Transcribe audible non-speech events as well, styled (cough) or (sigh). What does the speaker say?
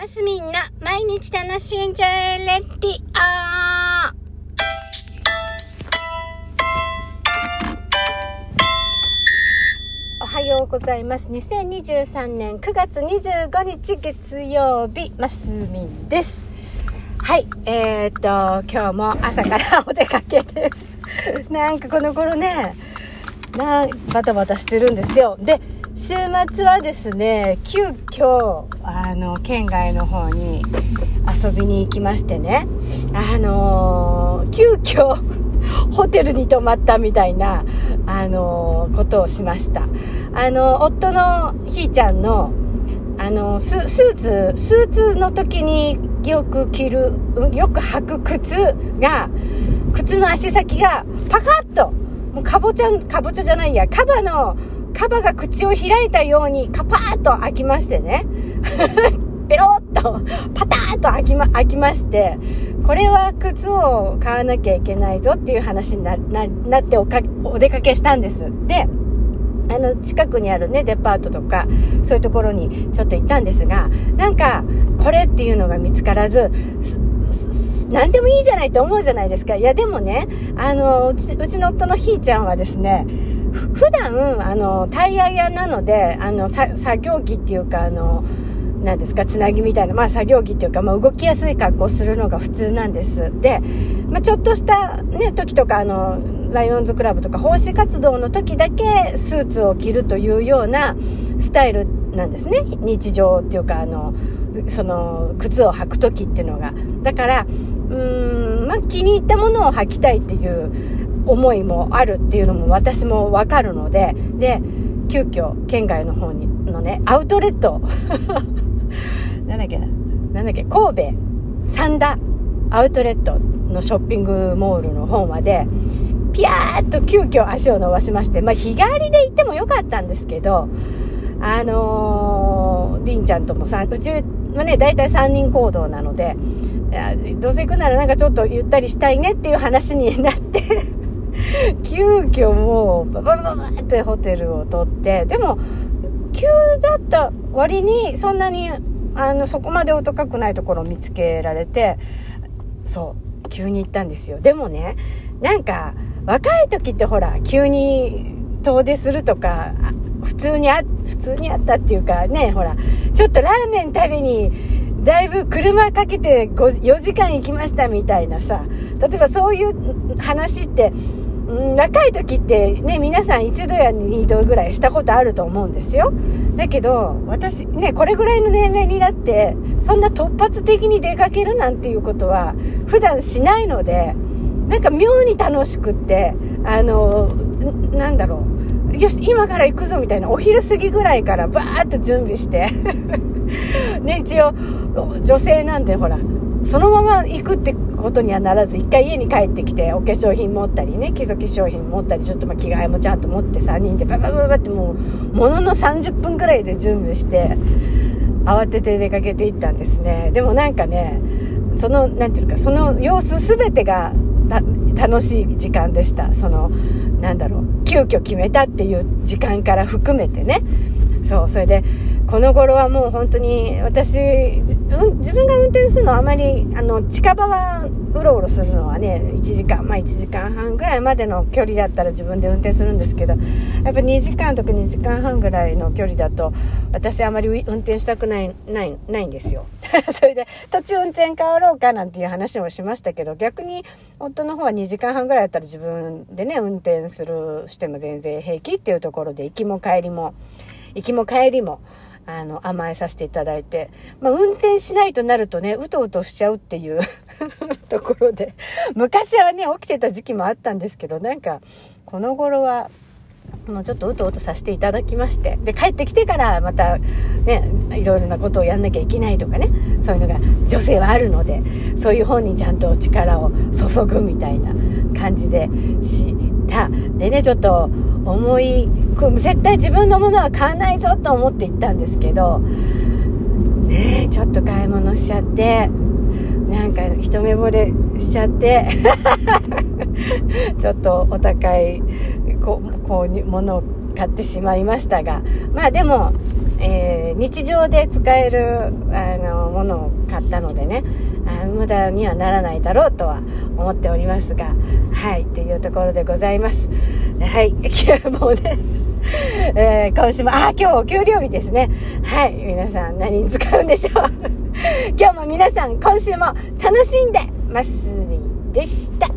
マスミンな毎日楽しんじゃえレディオおはようございます。2023年9月25日月曜日、マスミンです。はい、えー、っと、今日も朝からお出かけです。なんかこの頃ね、なバタバタしてるんですよ。で、週末はですね、急遽、あの、県外の方に遊びに行きましてね、あのー急遽、ホテルに泊まったみたいな、あのーことをしました。あの、夫のひーちゃんの、あの、スーツ、スーツの時によく着る、よく履く靴が、靴の足先がパカッと、もうかぼちゃ、かぼちゃじゃないや、カバの、カバが口を開いたようにカパーッと開きましてね。(laughs) ペロッと、パターッと開きま、開きまして、これは靴を買わなきゃいけないぞっていう話にな、っておか、お出かけしたんです。で、あの、近くにあるね、デパートとか、そういうところにちょっと行ったんですが、なんか、これっていうのが見つからず、何でもいいじゃないと思うじゃないですか。いや、でもね、あの、うち、うちの夫のひーちゃんはですね、普段、あの、タイヤ屋なので、あの、作業着っていうか、あの、なんですか、つなぎみたいな、まあ作業着っていうか、まあ動きやすい格好をするのが普通なんです。で、まあちょっとしたね、時とか、あの、ライオンズクラブとか奉仕活動の時だけスーツを着るというようなスタイルなんですね。日常っていうか、あの、その、靴を履く時っていうのが。だから、うーん、まあ気に入ったものを履きたいっていう思いもあるっていうのも私もわかるので、で、急遽県外の方にのね、アウトレット。なんだっけな、なんだっけ、神戸三田アウトレットのショッピングモールの方まで、ピヤーっと急遽足を伸ばしまして、まあ日帰りで行ってもよかったんですけど、あのー、りんちゃんともさ、うちはね、大体3人行動なので、どうせ行くならなんかちょっとゆったりしたいねっていう話になって、(laughs) 急遽もう、ババババってホテルを取って、でも、急だった割に、そんなに、あの、そこまでお高くないところを見つけられて、そう、急に行ったんですよ。でもね、なんか、若い時ってほら、急に遠出するとか、普通にあ、普通にあったっていうかね、ほら、ちょっとラーメン食べに、だいぶ車かけて4時間行きましたみたいなさ、例えばそういう話って、うん、若い時ってね、皆さん一度や二度ぐらいしたことあると思うんですよ。だけど、私ね、これぐらいの年齢になって、そんな突発的に出かけるなんていうことは普段しないので、なんか妙に楽しくって、あの、なんだろう。よし、今から行くぞみたいな、お昼過ぎぐらいからバーッと準備して、(laughs) ね、一応、女性なんでほら、そのまま行くってことにはならず、一回家に帰ってきて、お化粧品持ったりね、基礎化粧品持ったり、ちょっとま着替えもちゃんと持って3人でババババってもう、ものの30分くらいで準備して、慌てて出かけていったんですね。でもなんかね、その、なんていうか、その様子すべてが、楽しい時間でした。その、なんだろう、急遽決めたっていう時間から含めてね。そう、それで、この頃はもう本当に私、自分が運転するのはあまり、あの、近場はうろうろするのはね、1時間、まあ1時間半ぐらいまでの距離だったら自分で運転するんですけど、やっぱ2時間とか2時間半ぐらいの距離だと、私あまり運転したくない、ない、ないんですよ。(laughs) それで、途中運転変わろうかなんていう話もしましたけど、逆に夫の方は2時間半ぐらいだったら自分でね、運転する、しても全然平気っていうところで、行きも帰りも、行きも帰りも、あの、甘えさせていただいて、まあ、運転しないとなるとね、うとうとしちゃうっていう (laughs) ところで、昔はね、起きてた時期もあったんですけど、なんか、この頃は、もうちょっとうとうとさせていただきまして、で、帰ってきてからまた、ね、いろいろなことをやんなきゃいけないとかね、そういうのが女性はあるので、そういう方にちゃんと力を注ぐみたいな感じでした。でね、ちょっと思い、絶対自分のものは買わないぞと思って行ったんですけど、ねえちょっと買い物しちゃって、なんか一目惚れしちゃって、(laughs) ちょっとお高いここうものを買ってしまいましたが、まあでも、えー日常で使えるあのものを買ったのでねあ無駄にはならないだろうとは思っておりますがはいっていうところでございます。はい (laughs) もうね (laughs) えー、今週も、あ、今日お給料日ですね。はい。皆さん何に使うんでしょう？(laughs) 今日も皆さん今週も楽しんでますみでした。